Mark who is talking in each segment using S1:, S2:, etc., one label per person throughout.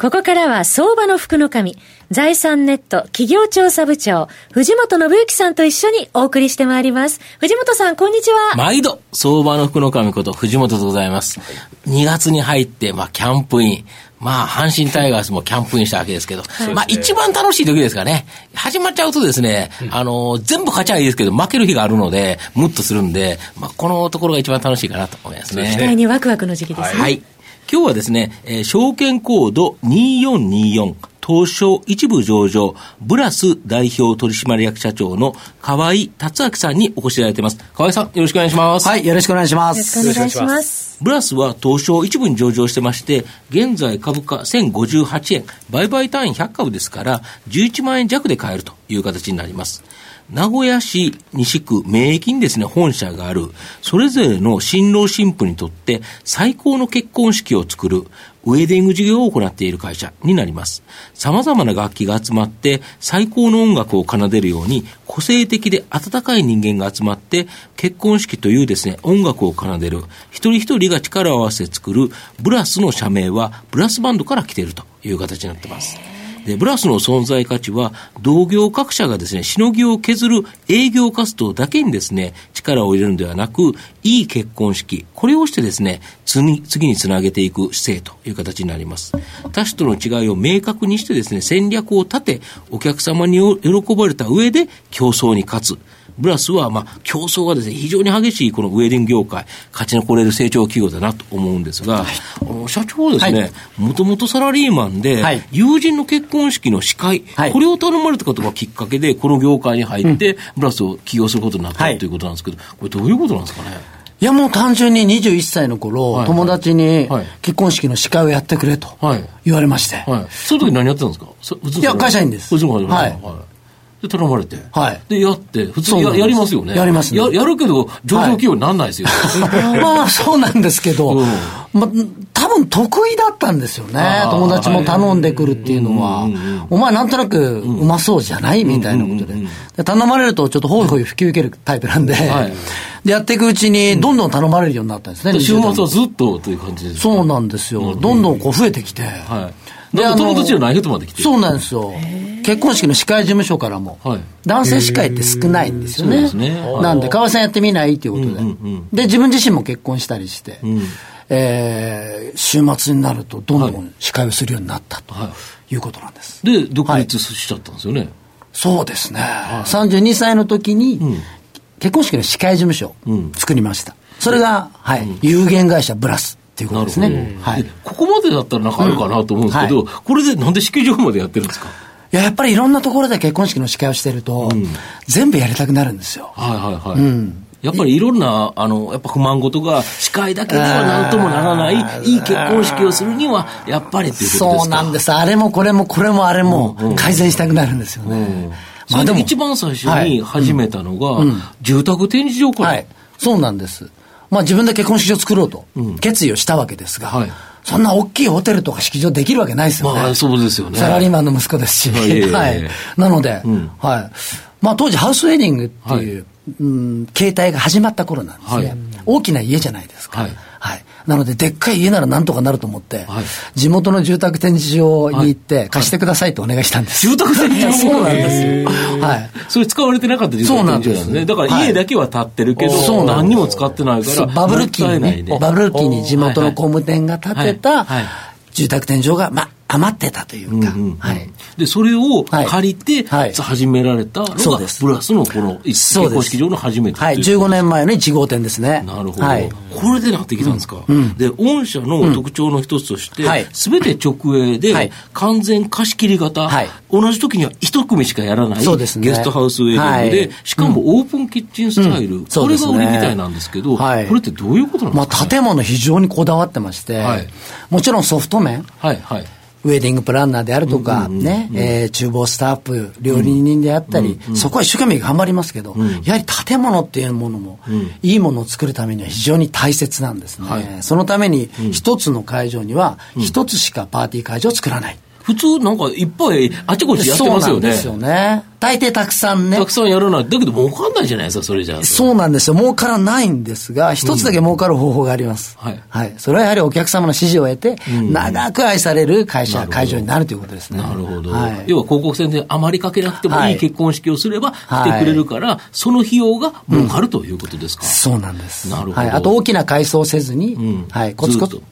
S1: ここからは相場の福の神、財産ネット企業調査部長、藤本信之さんと一緒にお送りしてまいります。藤本さん、こんにちは。
S2: 毎度、相場の福の神こと藤本でございます。2月に入って、まあ、キャンプイン。まあ、阪神タイガースもキャンプインしたわけですけど、はい、まあ、一番楽しい時ですかね。始まっちゃうとですね、うん、あの、全部勝ちゃいいですけど、負ける日があるので、ムッとするんで、まあ、このところが一番楽しいかなと思いますね。
S1: 期待にワクワクの時期ですね。
S2: はい今日はですね、えー、証券コード2424、東証一部上場、ブラス代表取締役社長の河合達明さんにお越しいただいています。河合さん、よろしくお願いします。
S3: はい、よろしくお願いします。
S1: よろしくお願いします。
S2: ブラスは東証一部に上場してまして、現在株価1058円、売買単位100株ですから、11万円弱で買えるという形になります。名古屋市西区名駅にですね、本社がある、それぞれの新郎新婦にとって最高の結婚式を作るウェディング事業を行っている会社になります。様々な楽器が集まって最高の音楽を奏でるように個性的で温かい人間が集まって結婚式というですね、音楽を奏でる一人一人が力を合わせて作るブラスの社名はブラスバンドから来ているという形になっています。で、ブラスの存在価値は、同業各社がですね、しのぎを削る営業活動だけにですね、力を入れるのではなく、いい結婚式、これをしてですね、次次につなげていく姿勢という形になります。他者との違いを明確にしてですね、戦略を立て、お客様に喜ばれた上で競争に勝つ。ブラスは、まあ、競争がですね、非常に激しいこのウェディング業界、勝ち残れる成長企業だなと思うんですが、はい、あの社長はですね、もともとサラリーマンで、はい、友人の結婚式の司会、はい、これを頼まれたことがきっかけで、この業界に入って、ブラスを起業することになったということなんですけど、これどういうことなんですかね？
S3: いやもう単純に21歳の頃、はい。はい、友達に結婚式の司会をやってくれと言われまして。はい、
S2: その時何やってたんですか？
S3: いや、会社員です。
S2: はい。はいで、頼まれて。
S3: はい。
S2: で、やって、普通ややりますよね。
S3: やります
S2: ね。ややるけど、上場企業になんないですよ。
S3: はい、まあ、そうなんですけど、うん、まあ、多分得意だったんですよね。友達も頼んでくるっていうのは、お前なんとなくうまそうじゃない？みたいなことで。で頼まれるとちょっとほいほい引き受けるタイプなんで、はい、で、やっていくうちに、どんどん頼まれるようになったんですね。
S2: 週末はずっとという感じです、
S3: そうなんですよ。どんどんこう増えてきて。はい
S2: で、友達じゃない人まで来て
S3: そうなんですよ。結婚式の司会事務所からも、はい、男性司会って少ないんですよね。ねなんで、川合さんやってみないっていうことで、うんうんうん。で、自分自身も結婚したりして、うん、えー、週末になるとどんどん司会をするようになったということなんです。
S2: で、独立しちゃったんですよね。はい、
S3: そうですね。はい、32歳の時に、うん、結婚式の司会事務所を作りました。それが、はい、有限会社ブラス。っていうことですね。
S2: はい。ここまでだったらなんかあるかなと思うんですけど、うんはい、これでなんで式場までやってるんですか？
S3: いや、やっぱりいろんなところで結婚式の司会をしてると、うん、全部やりたくなるんですよ。
S2: はいはいはい。うん。やっぱりいろんな、あの、やっぱ不満事が司会だけではなんともならない、いい結婚式をするには、やっぱりっていうことですか？
S3: そうなんです。あれもこれもこれもあれも改善したくなるんですよね。うんうん、
S2: まあでも一番最初に始めたのが、住宅展示場から、はい。
S3: そうなんです。まあ自分で結婚式場作ろうと、決意をしたわけですが、はい、そんな大きいホテルとか式場できるわけないですよね。
S2: まあそうですよね。
S3: サラリーマンの息子ですし。はい。なので、うん、はい。まあ当時ハウスウェディングっていう、はい、うん、形態が始まった頃なんですね。はい、大きな家じゃないですか。なので、でっかい家ならなんとかなると思って、はい、地元の住宅展示場に行って、貸してくださいとお願いしたんです。
S2: 住宅展示場
S3: そうなんです。よ。はい。
S2: それ使われてなかった住宅展示場なんです。ね。だから家だけは建ってるけど、はい、何にも使ってないから、
S3: バブル期にね、バブル期に地元の工務店が建てた住宅展示場が、まあ、余ってたというか、はい、
S2: でそれを借りて、はい、始められたのがブラスのこの結婚式場の初めて
S3: はい。15年前の1号店ですね。
S2: なるほど、はい、これでなってきたんですか、うん、で御社の特徴の一つとしてすべ、うん、て直営で完全貸し切り型、はい、同じ時には一組しかやらない、そうですね、ゲストハウスウェディングで、しかもオープンキッチンスタイル、うん、これが売りみたいなんですけど、これってどういうことなんですか、
S3: まあ、建物非常にこだわってまして、もちろんソフト面、はいはいウェディングプランナーであるとか、ね、えー、厨房スタッフ、料理人であったり、そこは一生懸命頑張りますけど、やはり建物っていうものも、いいものを作るためには非常に大切なんですね。はい、そのために、一つの会場には、一つしかパーティー会場を作らない。
S2: 普通なんかいっぱいあちこちやってますよね。そうなん
S3: ですよね。大抵たくさんね。
S2: たくさんやらない。だけど儲かんないじゃないですか、それじゃ
S3: そうなんですよ。儲からないんですが、一つだけ儲かる方法があります。うん、はい。はい。それはやはりお客様の支持を得て、うん、長く愛される会社、会場になるということですね。
S2: なるほど。はい、要は広告宣伝あまりかけなくてもいい結婚式をすれば来てくれるから、はい、その費用が儲かるということですか。うん、
S3: そうなんです。なるほど。はい。あと大きな改装せずに、はい。コツコツ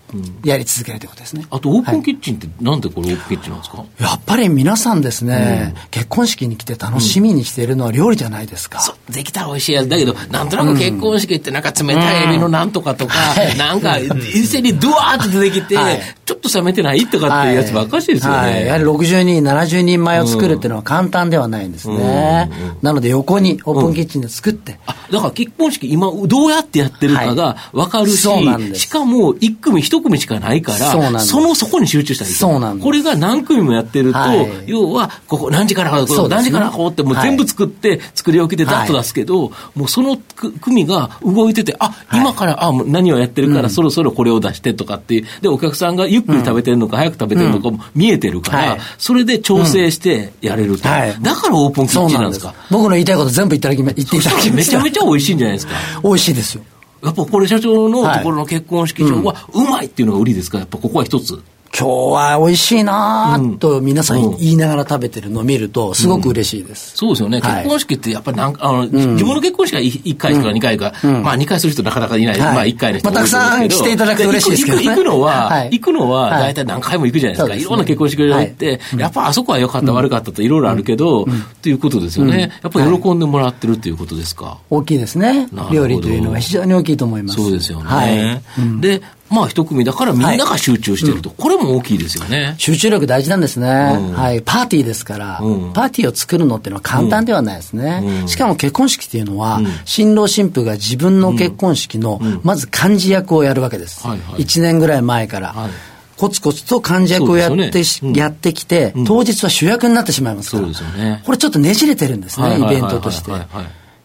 S3: やり続けるということですね。
S2: あとオープンキッチンってなんでこれオープンキッチンなんですか？
S3: やっぱり皆さんですね、結婚式に来て楽しみにしているのは料理じゃないですか。
S2: できたら美味しいやつ。だけど、なんとなく結婚式ってなんか冷たいエビのなんとかとか、うん、なんか一斉にドワーッと出てきて、はい、ちょっと冷めてない？とかっていうやつばっかしですよね。はい。はい、
S3: やはり60人、70人前を作るっていうのは簡単ではないんですね。うん。うん、なので横にオープンキッチンで作って。
S2: あ、だから結婚式今どうやってやってるかが分かるし、しかも1組1組しかないから、そのそこに集中したい
S3: そうなん
S2: これが何組もやってると、要は、ここ何時からここ、何時からこうってもう全部作って、作り置きでダッと出すけど、はい、もうその組が動いてて、あ、今から、あ、何をやってるから、そろそろこれを出してとかっていう、で、お客さんがゆっくり食べてるのか、早く食べてるのかも見えてるから、それで調整してやれると。だからオープンキッチンなんですか？
S3: 僕の言いたいこと全部言っていただき、言っていただき
S2: めちゃめちゃ美味しいんじゃないですか。
S3: 美味しいですよ。
S2: やっぱこれ社長のところの結婚式場はうまいっていうのが売りですか？やっぱここは一つ。
S3: 今日は美味しいなと皆さん言いながら食べてるのを見ると、すごく嬉しいです。
S2: そうですよね。結婚式ってやっぱりなんか、あの、自分の結婚式は1回か2回か、まあ2回する人なかなかいない。まあ1回の人
S3: まあたくさん来ていただくと嬉しいですけど
S2: 行くのは、行くのは大体何回も行くじゃないですか。いろんな結婚式場行って、やっぱあそこは良かった悪かったといろいろあるけど、ということですよね。やっぱり喜んでもらってるっていうことですか？
S3: 大きいですね。料理というのは非常に大きいと思います。
S2: そうですよね。で、まあ一組だからみんなが集中してると、はいうん、これも大きいですよね。
S3: 集中力大事なんですね。うん、はい。パーティーですから、うん、パーティーを作るのっていうのは簡単ではないですね。しかも結婚式っていうのは、新郎新婦が自分の結婚式の、まず幹事役をやるわけです。はいはい、1年ぐらい前から。はいコツコツと幹事役をやって、ねうん、やってきて、当日は主役になってしまいますから。そうですよね。これちょっとねじれてるんですね、イベントとして。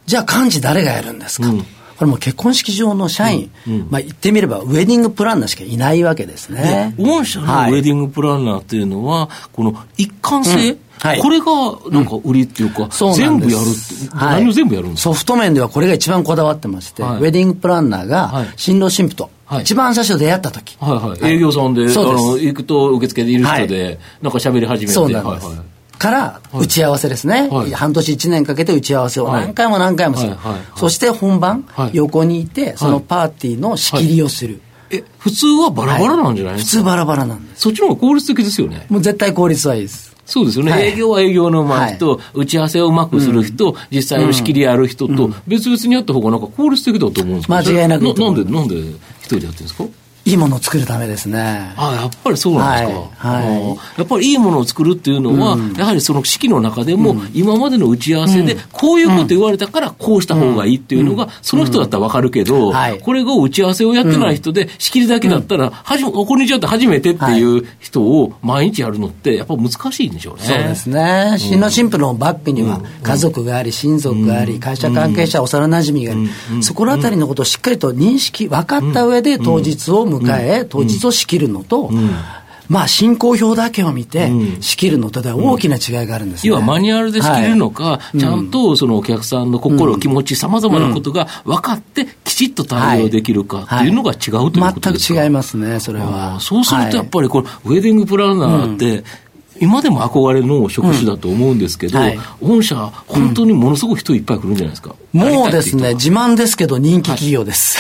S3: じゃあ幹事誰がやるんですか？と。これも結婚式場の社員、うんうん、まあ言ってみればウェディングプランナーしかいないわけですね。
S2: 御社のウェディングプランナーっていうのは、この一貫性、うん。はい、これがなんか売りっていうか、うん、全部やるって、はい、何を全部やるんです
S3: か？ソフト面ではこれが一番こだわってまして、はい、ウェディングプランナーが新郎新婦と、一番最初出会った時、
S2: はいはい、営業さんで、あの行くと受付でいる人で、なんか喋り始めて、
S3: そうなんです。はいはいから打ち合わせですね、はい、半年1年かけて打ち合わせを何回も何回もする、はい。はい、そして本番、横にいてそのパーティーの仕切りをする、
S2: え普通はバラバラなんじゃない？です
S3: か、普通バラバラなんです。
S2: そっちの方が効率的ですよね。
S3: もう絶対効率はいいです。
S2: そうですよね、はい、営業は営業のうまい。人、打ち合わせをうまくする人、うん、実際の仕切りやる人と、別々にやった方がなんか効率的だと思うんですけど。
S3: 間違いなくな
S2: なんでなんで一人でやってるんですか？
S3: いいものを作るためですね。
S2: あやっぱりそうなんですか。はい。はい、やっぱりいいものを作るっていうのは、うん、やはりその式の中でも、今までの打ち合わせで、こういうこと言われたからこうした方がいいっていうのが、その人だったらわかるけど、これが打ち合わせをやってない人で、仕切りだけだったら、はじめ、こんにちはって初めてっていう人を毎日やるのって、やっぱ難しいんでしょうね。
S3: そうですね。新郎新婦のバックには、家族があり、親族があり、会社関係者、幼馴染があり、そこら辺りのことをしっかりと認識、分かった上で当日を迎え、当日実を仕切るのと、うん。まあ、進行表だけを見て、仕切るのとでは大きな違いがあるんです、ね、
S2: 要はマニュアルで仕切れるのか、はい、ちゃんとそのお客さんの心、気持ち、さまざまなことが分かって、きちっと対応できるかっていうのが違うということですか、
S3: 全く違いますね、それは。
S2: そうするとやっぱりこれ、ウェディングプランナーって、今でも憧れの職種だと思うんですけど、うんはい、御社、本当にものすごく人いっぱい来るんじゃないですか？
S3: もうですね、自慢ですけど、人気企業です。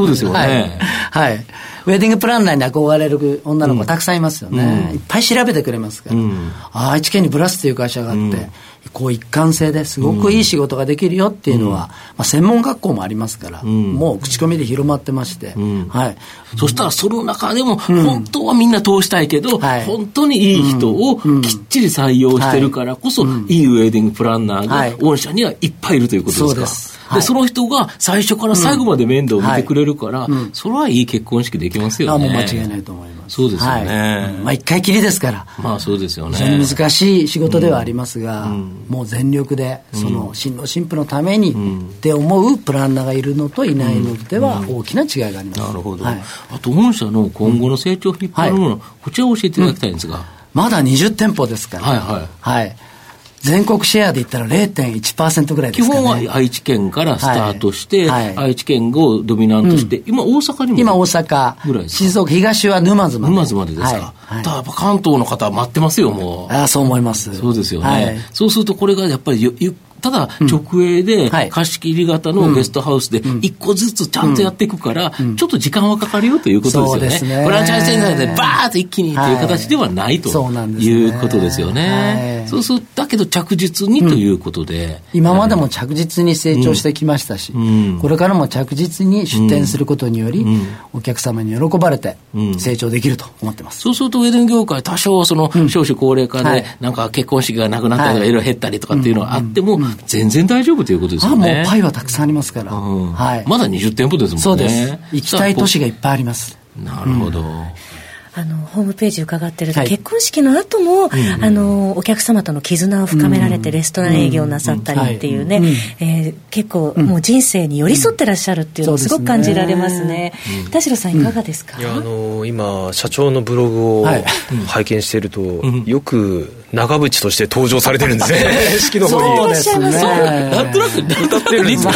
S3: はい、
S2: そうですよね。
S3: はい、はい。ウェディングプランナーに憧れる女の子たくさんいますよね。うん、いっぱい調べてくれますから。うん、あ愛知県にブラスという会社があって、こう一貫性ですごくいい仕事ができるよっていうのは、まあ、専門学校もありますから、もう口コミで広まってまして、はい。
S2: そしたらその中でも、本当はみんな通したいけど、本当にいい人をきっちり採用してるからこそ、い。いウェディングプランナーが御社にはいっぱいいるということですか。そうです。で、その人が最初から最後まで面倒を見てくれるから、それはいい結婚式できますよね。あ、
S3: もう間違いないと思います。
S2: そうですよね。
S3: まあ一回きりですから。
S2: まあそうですよね。
S3: 非常に難しい仕事ではありますが、もう全力で、その新郎新婦のためにって思うプランナーがいるのといないのでは大きな違いがあります。
S2: なるほど。あと御社の今後の成長を引っ張るもの、こちらを教えていただきたいんですが。
S3: まだ20店舗ですから。はいはい。はい。全国シェアで言ったら0.1%ぐらいですか、ね、
S2: 基本は愛知県からスタートして、はい。はい、愛知県をドミナントして、うん、今大阪にも
S3: 今大阪ぐらい静岡東は沼津ま
S2: で。沼津までですか、はい、だやっぱ関東の方は待ってますよも
S3: う。ああそう思います。
S2: そうですよね、そうするとこれがやっぱりゆゆただ直営で貸し切り型のゲストハウスで一個ずつちゃんとやっていくから、ちょっと時間はかかるよということですよね。フランチャイズ戦内でバーッと一気にという形ではないとい。うことですよね。そうするだけど着実にということで。
S3: 今までも着実に成長してきましたし、これからも着実に出店することにより、お客様に喜ばれて成長できると思ってます。
S2: そうするとウェディング業界多少その少子高齢化でなんか結婚式がなくなったりとかいろいろ減ったりとかっていうのはあっても、全然大丈夫ということですよね。
S3: あもうパイはたくさんありますから。
S2: はい。まだ20店舗ですもんね。そうです。
S3: 行きたい都市がいっぱいあります。
S2: なるほど。
S1: あのホームページ伺ってると、はい、結婚式の後も、うん、あのお客様との絆を深められてレストラン営業なさったりっていうね、え結構もう人生に寄り添ってらっしゃるっていうのをすごく感じられますね。田代さんいかがですか、
S4: いやあの今社長のブログを拝見してい。ると、よく長渕として登場されてるんですね式の方に。
S1: そうですね。
S2: なん。となく歌ってるんです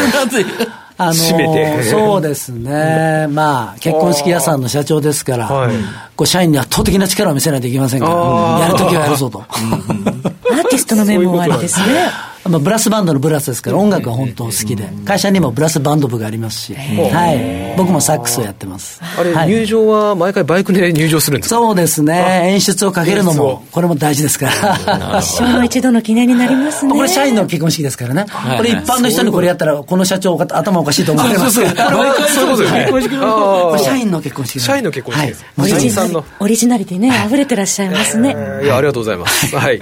S3: あのー、そうですね、まあ、結婚式屋さんの社長ですから、はい、こう社員に圧倒的な力を見せないといけませんから、やるときはやるぞと。ア
S1: ーティストの面もありですね。
S3: まあ、ブラスバンドのブラスですから、音楽が本当好きで、会社にもブラスバンド部がありますし、はい、僕もサックスをやってます。
S4: あれ、入場は毎回バイクで入場するんですか？
S3: そうですね、演出をかけるのも、これも大事ですから。
S1: 一生の一度の記念になりますね。
S3: これ、社員の結婚式ですからね、これ、一般の人にこれやったら、この社長、頭おかしいと思われます。
S4: そういうことですね。
S3: 社員の結婚式
S4: 社員の結婚式。です。
S1: オリジナリティね、溢れてらっしゃいますね。
S4: いや、ありがとうございます。はい。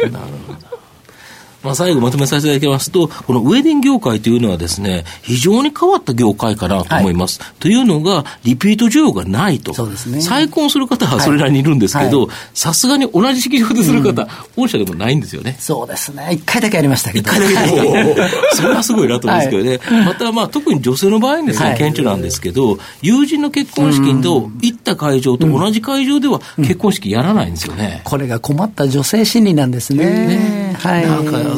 S2: まあ、最後まとめさせていただきますと、このウェディング業界というのはですね、非常に変わった業界かなと思います。はい、というのが、リピート需要がないと。そうですね。再婚する方はそれなりにいるんですけど、さすがに同じ式場でする方、うん、御社でもないんですよね。
S3: そうですね。一回だけありましたけど。
S2: 一回だけそれはすごいなと思うんですけどね。はい、また、まあ、特に女性の場合ですね、顕著なんですけど、友人の結婚式と行った会場と同じ会場では結婚式やらないんですよね。
S3: これが困った女性心理なんですね。ね
S2: はい。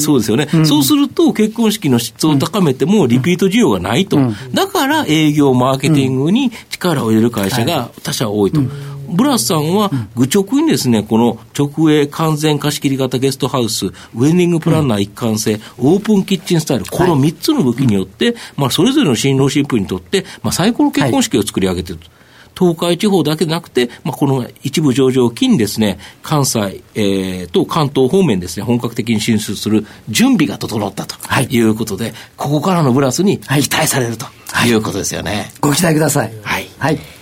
S2: そうですよね。そうすると、結婚式の質を高めても、リピート需要がないと。だから、営業、マーケティングに力を入れる会社が他社多いと。ブラスさんは、愚直にですね、この直営完全貸し切り型ゲストハウス、ウェディングプランナー一貫性、オープンキッチンスタイル、この3つの武器によって、まあ、それぞれの新郎新婦にとって、まあ、最高の結婚式を作り上げていると。東海地方だけでなくて、まあ、この一部上場を機にですね、関西、えー、と関東方面ですね、本格的に進出する準備が整ったということで、はい、ここからのブラスに期待されるということですよね。はい、
S3: ご期待ください。
S2: はい。
S1: はい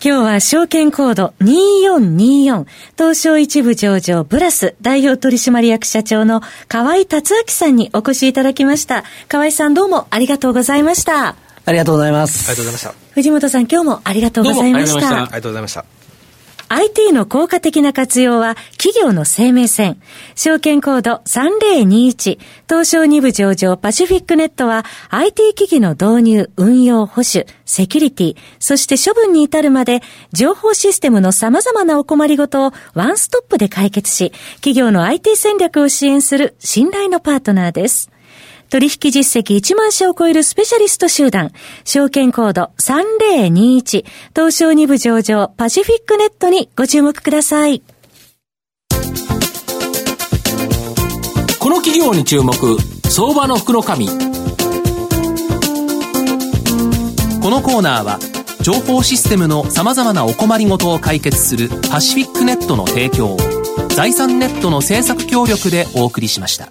S1: 今日は証券コード2424東証一部上場ブラス代表取締役社長の河合達明さんにお越しいただきました。河合さんどうもありがとうございました。
S3: ありがとうございます。
S4: ありがとうございました。
S1: 藤本さん、今日もありがとうございました。
S4: ありがとうございました。
S1: IT の効果的な活用は企業の生命線。証券コード3021東証2部上場パシフィックネットは IT 機器の導入、運用、保守、セキュリティ、そして処分に至るまで情報システムの様々なお困りごとをワンストップで解決し、企業の IT 戦略を支援する信頼のパートナーです。取引実績1万社を超えるスペシャリスト集団、証券コード3021、東証2部上場パシフィックネットにご注目ください。
S2: この企業に注目、相場の福の。こ
S5: のコーナーは、情報システムの様々なお困りごとを解決するパシフィックネットの提供を、財産ネットの政策協力でお送りしました。